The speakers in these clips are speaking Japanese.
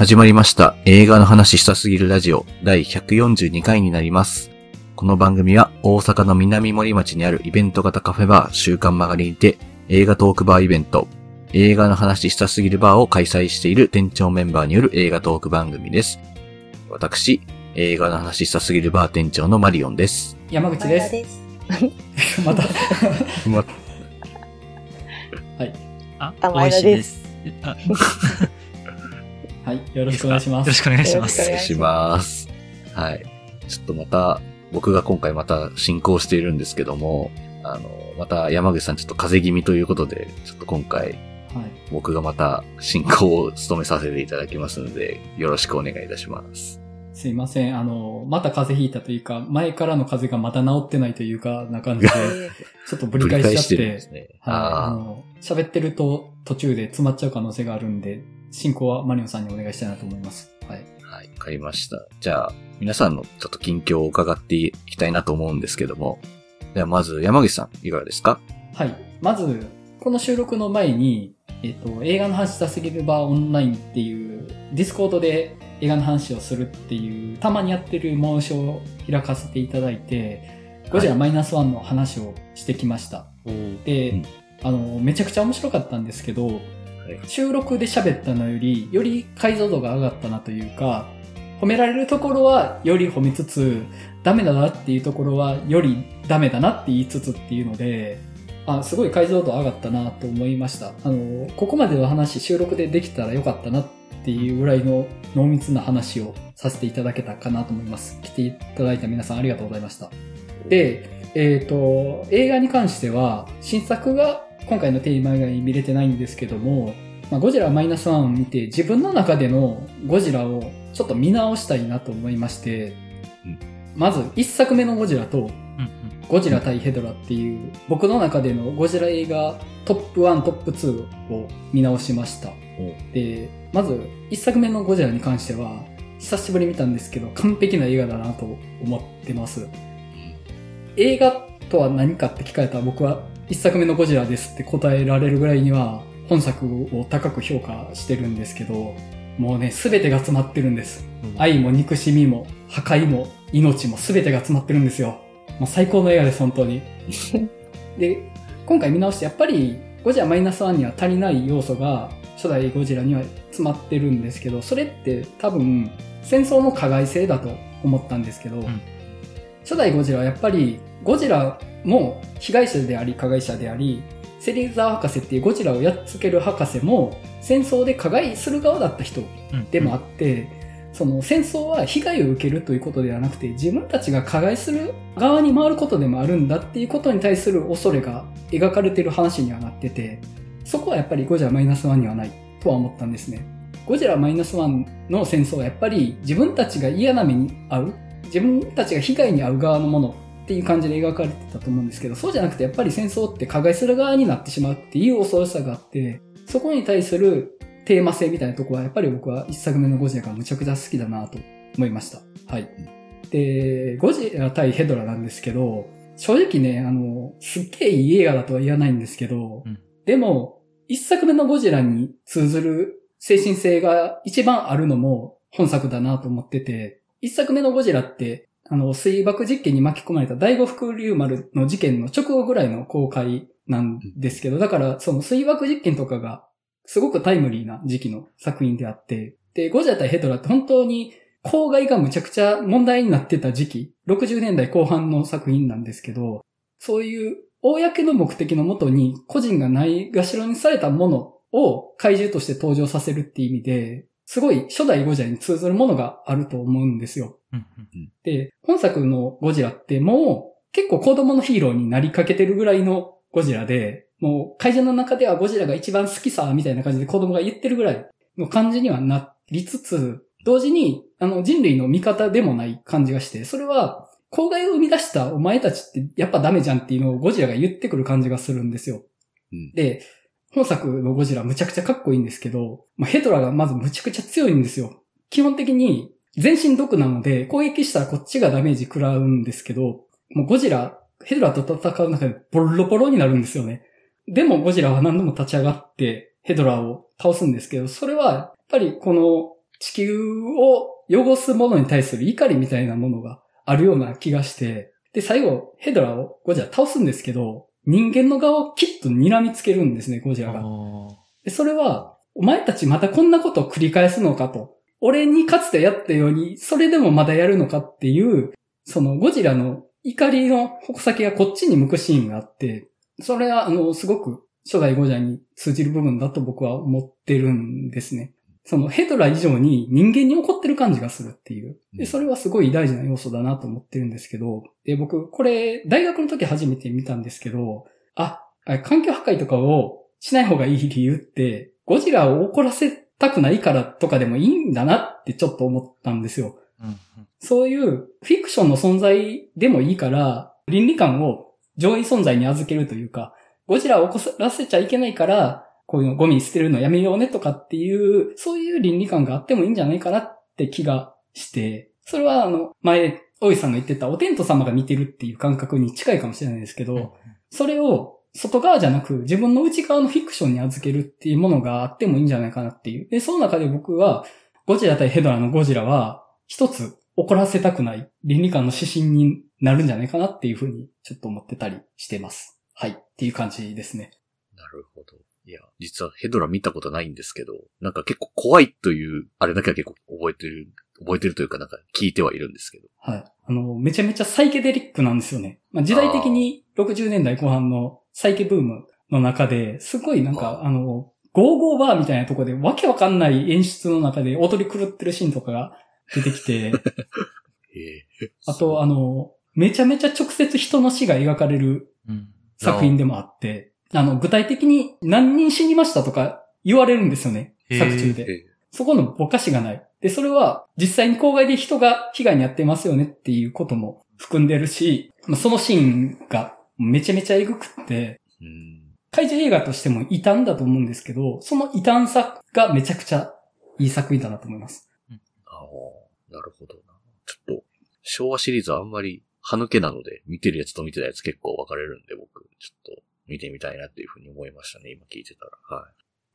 始まりました映画の話したすぎるラジオ第142回になります。この番組は大阪の南森町にあるイベント型カフェバー週刊曲がりにて映画トークバーイベント映画の話したすぎるバーを開催している店長メンバーによる映画トーク番組です。私、映画の話したすぎるバー店長のマリオンです。山口です。です。また、ま はい。あ、あ美味しいです。はい。よろしくお願いします。ろしくお願いしますよろしくお。願いします。はい。ちょっとまた、僕が今回また進行しているんですけども、あの、また山口さんちょっと風邪気味ということで、ちょっと今回はい。僕がまた進行を務めさせていただきますので、よろしくお願いいたします。すいません。あの、また風邪ひいたというか、前からの風邪がまた治ってないというか、な感じで、ちょっとぶり返しちゃって、るんですね。はい。ってると途中で詰まっちゃう可能性があるんで、進行はマリオンさんにお願いしたいなと思います。はい。あ、はい、わかりました。じゃあ、皆さんのちょっと近況を伺っていきたいなと思うんですけども、ではまず山口さん、いかがですか？はい。まず、この収録の前に、えっと、映画の話したすぎるバーオンラインっていう、 Discord で映画の話をするっていう、たまにやってる催しを開かせていただいて、ゴジラマイナスワンの話をしてきました。で、うんあの、めちゃくちゃ面白かったんですけど、収録で喋ったのより、より解像度が上がったなというか、褒められるところはより褒めつつ、ダメだなっていうところはよりダメだなって言いつつっていうので、あ、すごい解像度上がったなと思いました。あの、ここまでの話収録でできたらよかったなっていうぐらいの濃密な話をさせていただけたかなと思います。来ていただいた皆さんありがとうございました。で、えっ、と、映画に関しては、新作が今回のテーマ以外に見れてないんですけども、まあ、ゴジラマイナスワンを見て自分の中でのゴジラをちょっと見直したいなと思いまして、うんまず一作目のゴジラとゴジラ対ヘドラっていう僕の中でのゴジラ映画トップ1トップ2を見直しました。で、まず一作目のゴジラに関しては久しぶりに見たんですけど完璧な映画だなと思ってます。映画とは何かって聞かれたら僕は一作目のゴジラですって答えられるぐらいには本作を高く評価してるんですけど、もうね、すべてが詰まってるんです。愛も憎しみも破壊も命も全てが詰まってるんですよ。もう最高の映画です、本当に。で、今回見直してやっぱりゴジラマイナスワンには足りない要素が初代ゴジラには詰まってるんですけど、それって多分戦争の加害性だと思ったんですけど、ん初代ゴジラはやっぱりゴジラも被害者であり加害者であり、セリザー博士っていうゴジラをやっつける博士も戦争で加害する側だった人うんでもあって、その戦争は被害を受けるということではなくて、自分たちが加害する側に回ることでもあるんだっていうことに対する恐れが描かれてる話にはなってて、そこはやっぱりゴジラマイナスワンにはないとは思ったんですね。ゴジラマイナスワンの戦争はやっぱり自分たちが嫌な目に遭う、自分たちが被害に遭う側のものっていう感じで描かれてたと思うんですけど、そうじゃなくてやっぱり戦争って加害する側になってしまうっていう恐ろしさがあって、そこに対するテーマ性みたいなところはやっぱり僕は一作目のゴジラがむちゃくちゃ好きだなと思いました。はい。で、ゴジラ対ヘドラなんですけど、正直ね、あの、すっげえいい映画だとは言わないんですけど、うんでも、一作目のゴジラに通ずる精神性が一番あるのも本作だなと思ってて、一作目のゴジラって、あの、水爆実験に巻き込まれた第五福竜丸の事件の直後ぐらいの公開なんですけど、だからその水爆実験とかがすごくタイムリーな時期の作品であって、で、ゴジラ対ヘドラって本当に公害がむちゃくちゃ問題になってた時期、60年代後半の作品なんですけど、そういう公の目的のもとに個人がないがしろにされたものを怪獣として登場させるって意味で、すごい初代ゴジラに通ずるものがあると思うんですよ。うんうんで、本作のゴジラってもう結構子供のヒーローになりかけてるぐらいのゴジラで、もう会社の中ではゴジラが一番好きさ、みたいな感じで子供が言ってるぐらいの感じにはなりつつ、同時に、あの人類の味方でもない感じがして、それは、公害を生み出したお前たちってやっぱダメじゃんっていうのをゴジラが言ってくる感じがするんですよ。うんで、本作のゴジラむちゃくちゃかっこいいんですけど、まあ、ヘドラがまずむちゃくちゃ強いんですよ。基本的に全身毒なので攻撃したらこっちがダメージ食らうんですけど、もうゴジラ、ヘドラと戦う中でボロボロになるんですよね。でもゴジラは何度も立ち上がってヘドラを倒すんですけど、それはやっぱりこの地球を汚すものに対する怒りみたいなものがあるような気がして、で、最後、ヘドラをゴジラ倒すんですけど、人間の側をきっと睨みつけるんですね、ゴジラが。それは、お前たちまたこんなことを繰り返すのかと。俺にかつてやったように、それでもまだやるのかっていう、そのゴジラの怒りの矛先がこっちに向くシーンがあって、それは、あの、すごく初代ゴジラに通じる部分だと僕は思ってるんですね。そのヘドラ以上に人間に怒ってる感じがするっていう。で、それはすごい大事な要素だなと思ってるんですけど、で、僕、これ、大学の時初めて見たんですけど、あ、あ環境破壊とかをしない方がいい理由って、ゴジラを怒らせたくないからとかでもいいんだなってちょっと思ったんですよ。うんうんそういうフィクションの存在でもいいから、倫理観を上位存在に預けるというか、ゴジラを怒らせちゃいけないから、こういうのゴミ捨てるのやめようねとかっていう、そういう倫理観があってもいいんじゃないかなって気がして、それはあの、前、大井さんが言ってたお天道様が見てるっていう感覚に近いかもしれないですけど、それを外側じゃなく自分の内側のフィクションに預けるっていうものがあってもいいんじゃないかなっていう。で、その中で僕は、ゴジラ対ヘドラのゴジラは、一つ怒らせたくない倫理観の指針になるんじゃないかなっていうふうにちょっと思ってたりしてます。はい。っていう感じですね。なるほど。いや、実はヘドラ見たことないんですけど、なんか結構怖いという、あれだけは結構覚えてる、覚えてるというかなんか聞いてはいるんですけど。はい。あの、めちゃめちゃサイケデリックなんですよね。まあ、時代的に60年代後半のサイケブームの中で、すごいなんか、ああの、ゴーゴーバーみたいなところでわけわかんない演出の中で踊り狂ってるシーンとかが出てきて、ええあとあの、めちゃめちゃ直接人の死が描かれるうん作品でもあって、あの、具体的に何人死にましたとか言われるんですよね。作中で。えそこのぼかしがない。で、それは実際に郊外で人が被害に遭ってますよねっていうことも含んでるし、まあそのシーンがめちゃめちゃエグくって、うん。怪獣映画としても異端だと思うんですけど、その異端さがめちゃくちゃいい作品だなと思います。ああ、なるほどな。ちょっと、昭和シリーズはあんまり歯抜けなので、見てるやつと見てないやつ結構分かれるんで、僕、ちょっと見てみたいなっていうふうに思いましたね、今聞いてたら。は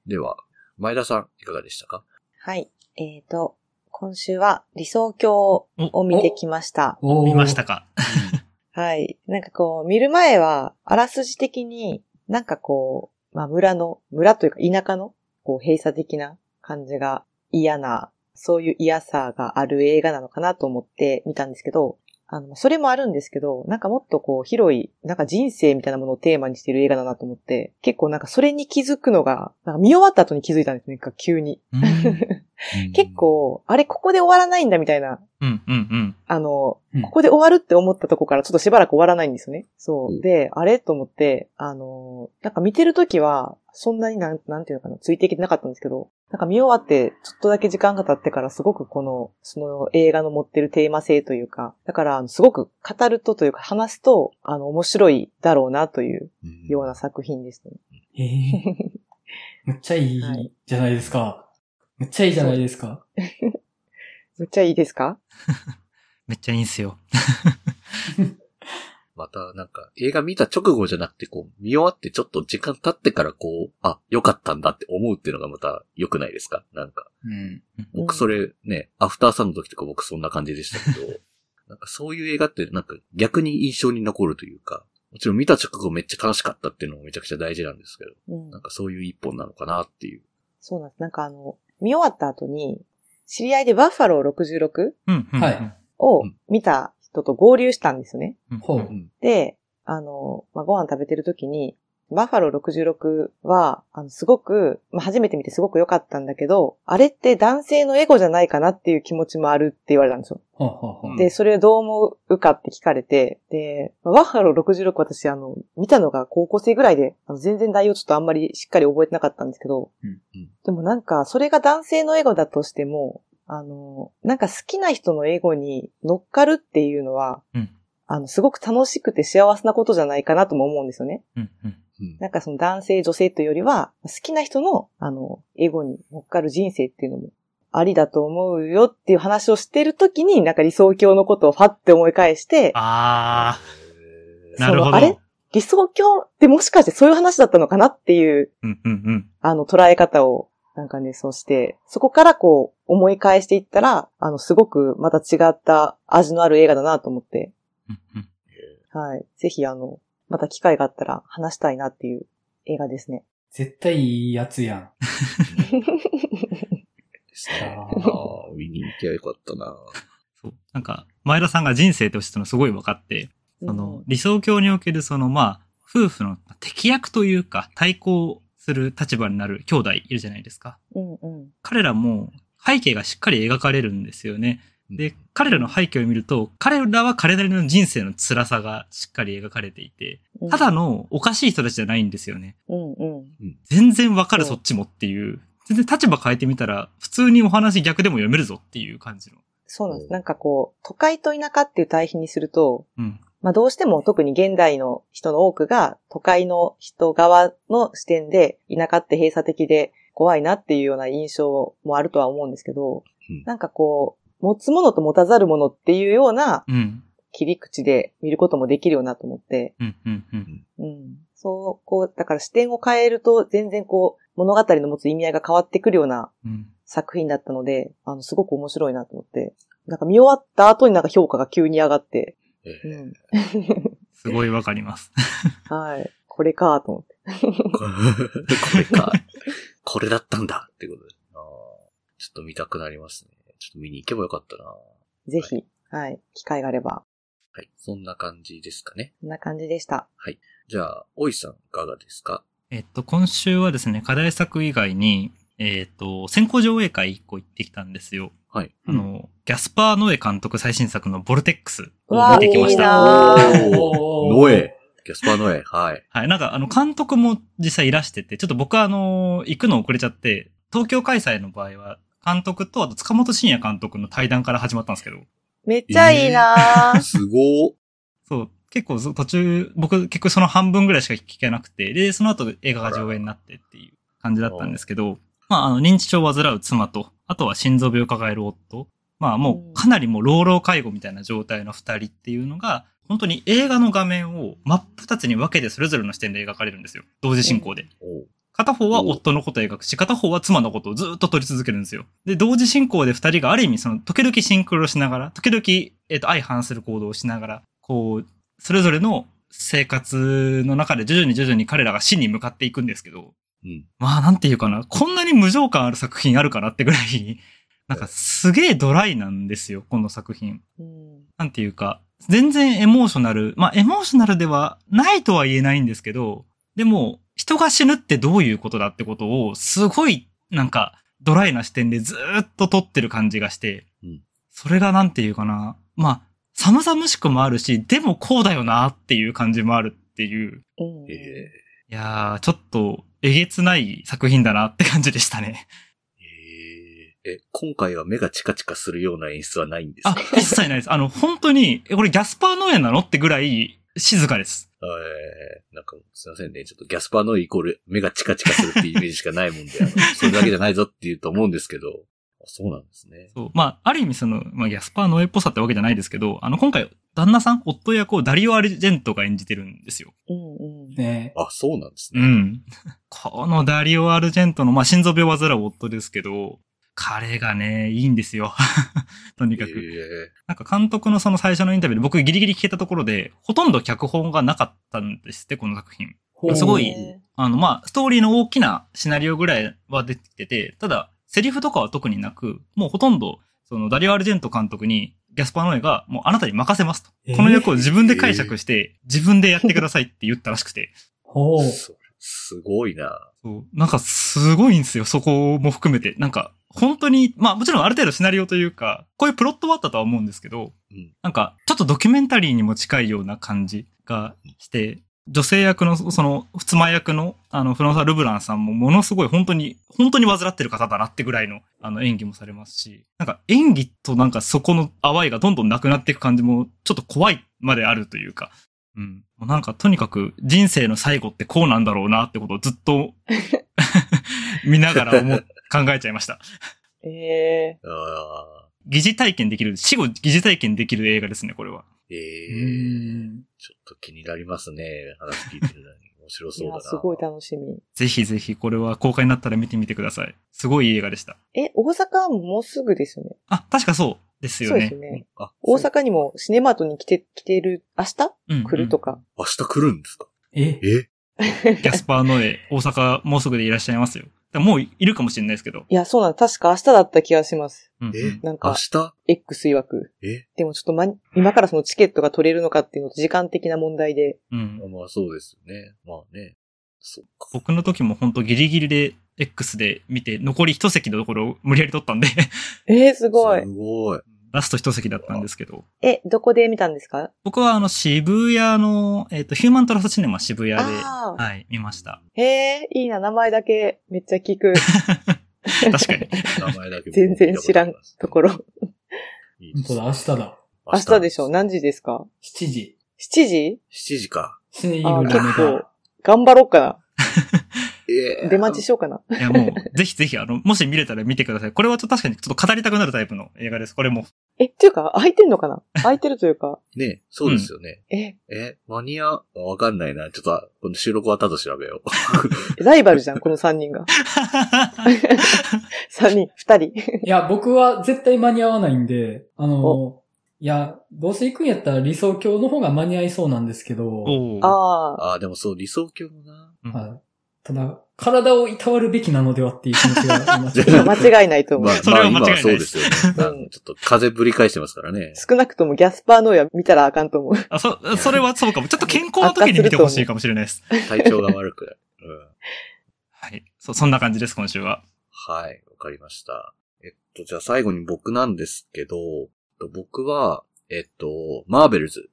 い。では、前田さん、いかがでしたか？はい。えっ、と、今週は理想郷を見てきました。見ましたか？はい。なんかこう、見る前は、あらすじ的に、なんかこう、まあ村の、村というか田舎の、こう閉鎖的な感じが嫌な、そういう嫌さがある映画なのかなと思って見たんですけど、あの、それもあるんですけど、なんかもっとこう広い、なんか人生みたいなものをテーマにしている映画だなと思って、結構なんかそれに気づくのが、なんか見終わった後に気づいたんですね、なんか急に。結、構、あれここで終わらないんだみたいな、うん、うん、うん。あの、うんここで終わるって思ったとこからちょっとしばらく終わらないんですよね。そうう。んで、あれ？と思って、あの、なんか見てるときは、そんなになん、なんていうのかな、ついてきてなかったんですけど、なんか見終わって、ちょっとだけ時間が経ってからすごくこの、その映画の持ってるテーマ性というか、だから、すごく語るとというか話すと、あの、面白いだろうなといううんような作品ですね。えー めっちゃいいはいじゃないですか。めっちゃいいじゃないですか。めっちゃいいですか？めっちゃいいんすよ。また、なんか、映画見た直後じゃなくて、こう、見終わってちょっと時間経ってからこう、あ、良かったんだって思うっていうのがまた良くないですか？なんか、うん。僕それね、アフターサンの時とか僕そんな感じでしたけど、なんかそういう映画ってなんか逆に印象に残るというか、もちろん見た直後めっちゃ楽しかったっていうのもめちゃくちゃ大事なんですけど、うんなんかそういう一本なのかなっていう。そうなんです。なんかあの、見終わった後に、知り合いでバッファロー 66? うん、うん。はいをうん見た人と合流したんですよね。うん。ほううん。で、あの、まあ、ご飯食べてる時に、バッファロー66は、あの、すごく、まあ、初めて見てすごく良かったんだけど、あれって男性のエゴじゃないかなっていう気持ちもあるって言われたんですよ。で、それをどう思うかって聞かれて、で、まあバッファロー66私、あの、見たのが高校生ぐらいで、あの全然内容ちょっとあんまりしっかり覚えてなかったんですけど、うんうんでもなんか、それが男性のエゴだとしても、あの、なんか好きな人のエゴに乗っかるっていうのは、うん。あの、すごく楽しくて幸せなことじゃないかなとも思うんですよね。うん。うん。うん。なんかその男性、女性というよりは、好きな人の、あの、エゴに乗っかる人生っていうのもありだと思うよっていう話をしてるときに、なんか理想郷のことをファって思い返して、あえー、なるほど。そのあれ？理想郷ってもしかしてそういう話だったのかなっていう、うん、うん、うん。あの、捉え方をなんかね、そして、そこからこう、思い返していったら、あの、すごくまた違った味のある映画だなと思って、うんうんはい。ぜひ、あの、また機会があったら話したいなっていう映画ですね。絶対いいやつやん。ですね。あああ、見に行きゃよかったな。そう。なんか、前田さんが人生としてのすごい分かって、その、理想郷におけるその、まあ、夫婦の敵役というか、対抗する立場になる兄弟いるじゃないですか。うんうん。彼らも背景がしっかり描かれるんですよね。で、彼らの背景を見ると、彼らは彼なりの人生の辛さがしっかり描かれていて、うんただ、のおかしい人たちじゃないんですよね。うんうん。全然わかるそっちもっていう。全然立場変えてみたら、普通にお話逆でも読めるぞっていう感じの。そうなんです。なんかこう、都会と田舎っていう対比にすると、うん。まあどうしても特に現代の人の多くが都会の人側の視点で田舎って閉鎖的で怖いなっていうような印象もあるとは思うんですけど、うんなんかこう、持つものと持たざるものっていうようなうん。切り口で見ることもできるよなと思って、うん。うん。うん。うん。そう、こう、だから視点を変えると全然こう、物語の持つ意味合いが変わってくるようなうん。作品だったので、あの、すごく面白いなと思って、なんか見終わった後になんか評価が急に上がって、えうえん。すごいわかります。はい。これかと思って。これか。これだったんだってことで。ああちょっと見たくなりますね。ちょっと見に行けばよかったな。はぜひ、はい。機会があれば。い。そんな感じですかね。こんな感じでした。じゃあ、おいさんいかがですか？えっと、今週はですね、課題作以外に、えっと、先行上映会一個行ってきたんですよ。はい。あの、ギャスパー・ノエ監督最新作のボルテックスを見てきました。ノエ。ギャスパーノエ。はい。はい。なんか、あの、監督も実際いらしてて、ちょっと僕はあの、行くの遅れちゃって、東京開催の場合は、監督と、あと塚本慎也監督の対談から始まったんですけど、めっちゃいいなーすごー。そう、結構そ途中、僕結局その半分ぐらいしか聞けなくて、で、その後映画が上映になってっていう感じだったんですけど、まあ、あの、認知症を患う妻と、あとは心臓病を抱える夫。まあ、もうかなりもう老老介護みたいな状態の二人っていうのが、本当に映画の画面を真っ二つに分けてそれぞれの視点で描かれるんですよ。同時進行で。片方は夫のことを描くし、片方は妻のことをずっと撮り続けるんですよ。で、同時進行で二人がある意味その、時々シンクロしながら、時々、えっ、と、相反する行動をしながら、こう、それぞれの生活の中で徐々に徐々に彼らが死に向かっていくんですけど、うん。まあなんていうかな、こんなに無情感ある作品あるかなってぐらい、なんかすげえドライなんですよ、この作品。うん。なんていうか、全然エモーショナル、まあエモーショナルではないとは言えないんですけど、でも、人が死ぬってどういうことだってことを、すごい、なんか、ドライな視点でずーっと撮ってる感じがして、うん。それがなんていうかな、まあ、寒々しくもあるし、でもこうだよなっていう感じもあるっていう、うん。えいやー、ちょっと、えげつない作品だなって感じでしたね。ー、え今回は目がチカチカすいような演出はないんですあか、一切ないです。あの、本当に、えこれギャスパー農園なの？ってぐらい静かです。えー、なんか、すいませんね。ちょっとギャスパーノエイコール目がチカチカするっていうイメージしかないもんで、それだけじゃないぞって言うと思うんですけど、あそうなんですね。そう。まあ、ある意味その、まあ、ギャスパーノエっぽさってわけじゃないですけど、あの、今回、旦那さん、夫役をダリオ・アルジェントが演じてるんですよ。うんうん。ねあ、そうなんですね。うん。このダリオ・アルジェントの、まあ、心臓病を患う夫ですけど、彼がね、いいんですよ。とにかく。えなんか監督のその最初のインタビューで僕ギリギリ聞けたところで、ほとんど脚本がなかったんですって、この作品。すごいえあの、まあ、ストーリーの大きなシナリオぐらいは出てきてて、ただ、セリフとかは特になく、もうほとんど、その、ダリオ・アルジェント監督に、ギャスパーノエが、もうあなたに任せますと。えーこの役を自分で解釈して、自分でやってくださいって言ったらしくて。ほう。すごいな。そう。なんか、すごいんですよ、そこも含めて。なんか、本当に、まあ、もちろんある程度シナリオというか、こういうプロットはあったとは思うんですけど、うんなんか、ちょっとドキュメンタリーにも近いような感じがして、女性役の、その、妻役の、あの、フロンサー・ルブランさんもものすごい本当に、本当に患ってる方だなってぐらいの、あの、演技もされますし、なんか演技となんかそこの淡いがどんどんなくなっていく感じも、ちょっと怖いまであるというか、うん。もうなんかとにかく人生の最後ってこうなんだろうなってことをずっと 見ながら思う考えちゃいました。ー、えあ疑似体験できる、死後疑似体験できる映画ですね、これは。ーえうー、ん。ちょっと気になりますね。話聞いてるのに。面白そうだな。すごい楽しみ。ぜひぜひこれは公開になったら見てみてください。すごいいい映画でした。え、大阪ももうすぐですよね。あ、確かそうですよそうですね。大阪にもシネマートに来て、来てる、明日？うんうん来るとか。明日来るんですか？え？え？ギャスパーノエ、大阪もうすぐでいらっしゃいますよ。もういるかもしれないですけど。いや、そうなの。確か明日だった気がします。え？明なんか、日？X 曰く。え？でもちょっとま、今からそのチケットが取れるのかっていうのと時間的な問題で。うんまあそうですよね。まあね。そっか。僕の時も本当ギリギリで X で見て、残り一席のところを無理やり取ったんで、えー、すごいす。ごい。ラスト一席だったんですけど、え、どこで見たんですか？僕はあの渋谷の、えっ、と、ヒューマントラストシネマ渋谷で、はい、見ました。へえ、いいな、名前だけめっちゃ聞く 確かに。名前だけ全然知らんところ。本当だ、明日だ。明日でしょ？何時ですか？7時。?7 時 ?7 時か。結構が。、頑張ろうかえな。出待ちしようかな。いや、もう、ぜひぜひ、あの、もし見れたら見てください。これはちょっと確かにちょっと語りたくなるタイプの映画です。これも。え、っていうか、空いてんのかな？空いてるというか、ねそうですよね。え、え、マニア、わかんないな。ちょっと、この収録終わった後調べよう。ライバルじゃん、この3人が。3人、2人。いや、僕は絶対間に合わないんで、あの、いや、どうせ行くんやったら理想郷の方が間に合いそうなんですけど、ああ、ああ、でもそう、理想郷もな。うんはい。ただ、体をいたわるべきなのではっていう気持ちが今ちょっと間違いないと思うま。あ、それは間違いないまあ今はそうですよね。ちょっと風ぶり返してますからね。少なくともギャスパーノイは見たらあかんと思う。あ、そ、それはそうかも。ちょっと健康の時に見てほしいかもしれないです。体調が悪く。うん。はい。そ、そんな感じです、今週は。はい、わかりました。えっと、じゃあ最後に僕なんですけど、えっと僕は、えっと、マーベルズ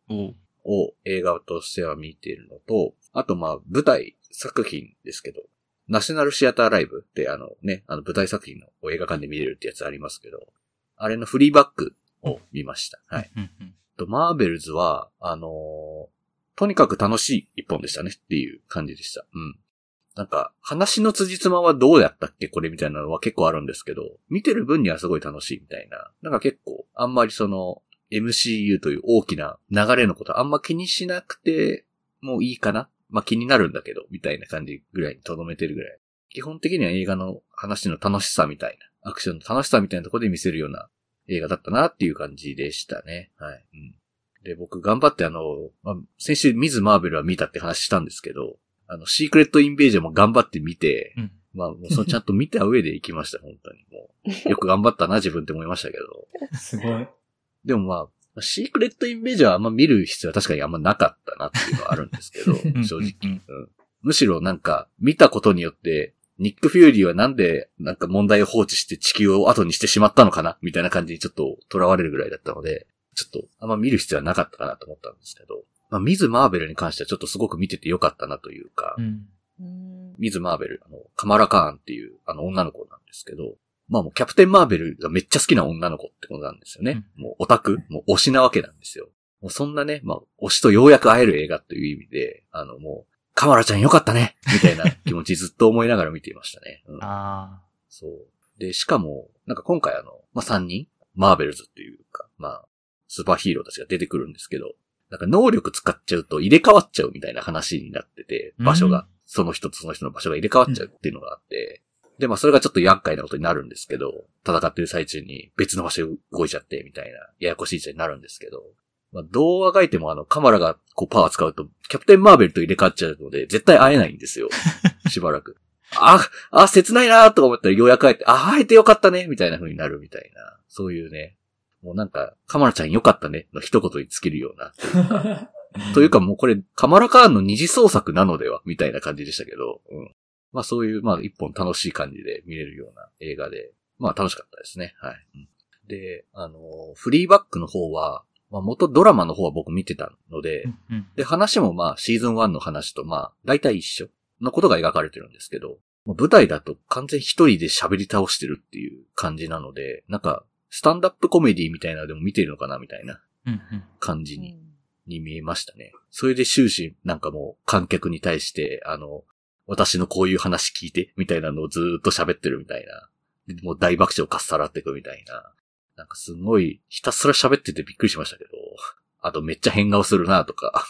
を映画としては見ているのと、あとまあ舞台作品ですけど、ナショナルシアターライブってあのね、あの舞台作品の映画館で見れるってやつありますけど、あれのフリーバックを見ました。はい。と、マーベルズは、あのーとにかく楽しい一本でしたねっていう感じでした。うん。なんか、話の辻褄はどうやったっけ？これみたいなのは結構あるんですけど、見てる分にはすごい楽しいみたいな。なんか結構、あんまりその、MCU という大きな流れのことあんま気にしなくてもういいかなまあ気になるんだけど、みたいな感じぐらいに留めてるぐらい。基本的には映画の話の楽しさみたいな、アクションの楽しさみたいなところで見せるような映画だったなっていう感じでしたね。はい。うん。で、僕頑張ってあの、まあ、先週ミズ・マーベルは見たって話したんですけど、あの、シークレット・インベージョンも頑張って見て、うんまあ、もうそのちゃんと見た上で行きました、本当に。もう、よく頑張ったな、自分って思いましたけど。すごい。でもまあ、シークレット・インベージョンはあんま見る必要は確かにあんまなかったなっていうのはあるんですけど うん、正直。うん。むしろなんか、見たことによって、ニック・フューリーはなんで、なんか問題を放置して地球を後にしてしまったのかなみたいな感じにちょっと囚われるぐらいだったので、ちょっとあんま見る必要はなかったかなと思ったんですけど、まあ、ミズ・マーベルに関してはちょっとすごく見ててよかったなというか、うんうん。ミズ・マーベル、あの、カマラ・カーンっていうあの女の子なんですけど、まあもうキャプテン・マーベルがめっちゃ好きな女の子ってことなんですよね。もうオタクもう推しなわけなんですよ。もうそんなね、まあ推しとようやく会える映画という意味で、あのもう、カマラちゃんよかったねみたいな 気持ちずっと思いながら見ていましたね。うんあそう。で、しかも、なんか今回あの、まあ、3人、マーベルズっていうか、まあ、スーパーヒーローたちが出てくるんですけど、なんか能力使っちゃうと入れ替わっちゃうみたいな話になってて、場所が、その人とその人の場所が入れ替わっちゃうっていうのがあって、で、まあそれがちょっと厄介なことになるんですけど、戦ってる最中に別の場所に動いちゃってみたいな、ややこしい事態になるんですけど、まあどうあがいてもあの、カマラがこうパワー使うと、キャプテンマーベルと入れ替わっちゃうので、絶対会えないんですよ。しばらく。あ、あ、切ないなと思ったらようやく会えて、あ、会えてよかったねみたいな風になるみたいな。そういうね。もうなんか、カマラちゃんよかったねの一言に尽きるような。あ。というかもうこれ、カマラカーンの二次創作なのではみたいな感じでしたけど、うん。まあそういう、まあ一本楽しい感じで見れるような映画で、まあ楽しかったですね。はい。うんで、あの、フリーバックの方は、まあ元ドラマの方は僕見てたので、うんで、話もまあシーズン1の話とまあ大体一緒のことが描かれてるんですけど、舞台だと完全一人で喋り倒してるっていう感じなので、なんか、スタンダップコメディみたいなのでも見てるのかなみたいなうんうん感じにに見えましたね。それで終始なんかもう観客に対して、あの、私のこういう話聞いて、みたいなのをずーっと喋ってるみたいな。もう大爆笑かっさらっていくみたいな。なんかすごい、ひたすら喋っててびっくりしましたけど、あとめっちゃ変顔するなとか。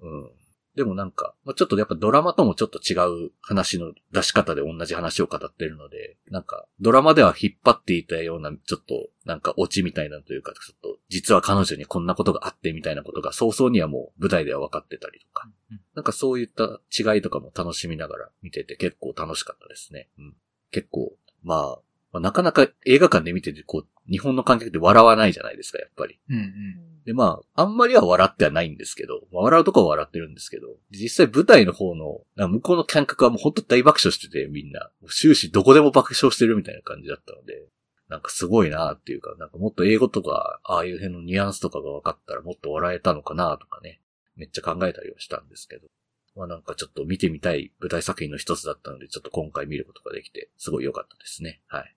うん。でもなんか、まあ、ちょっとやっぱドラマともちょっと違う話の出し方で同じ話を語ってるので、なんか、ドラマでは引っ張っていたような、ちょっと、なんかオチみたいなというか、ちょっと、実は彼女にこんなことがあってみたいなことが早々にはもう舞台では分かってたりとか、なんかそういった違いとかも楽しみながら見てて結構楽しかったですね。うん。結構、まあ、まあ、なかなか映画館で見てて、こう、日本の観客で笑わないじゃないですか、やっぱり。うんうん。で、まあ、あんまりは笑ってはないんですけど、まあ、笑うとこは笑ってるんですけど、実際舞台の方の、向こうの観客はもうほんと大爆笑してて、みんな。終始どこでも爆笑してるみたいな感じだったので、なんかすごいなっていうか、なんかもっと英語とか、ああいう辺のニュアンスとかが分かったらもっと笑えたのかなとかね、めっちゃ考えたりはしたんですけど。まあなんかちょっと見てみたい舞台作品の一つだったので、ちょっと今回見ることができて、すごい良かったですね。はい。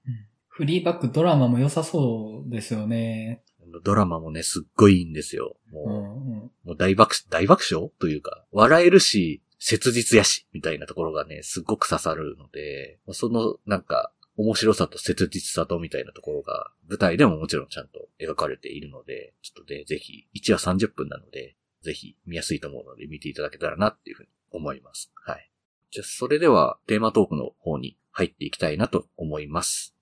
フリーバックドラマも良さそうですよね。ドラマもね、すっごいいいんですよ。もう、うんうん。もう大爆、大爆笑というか、笑えるし、切実やし、みたいなところがね、すっごく刺さるので、その、なんか、面白さと切実さとみたいなところが、舞台でももちろんちゃんと描かれているので、ちょっとね、ぜひ、1話30分なので、ぜひ見やすいと思うので見ていただけたらなっていうふうに思います。はい。じゃあ、それではテーマトークの方に入っていきたいなと思います。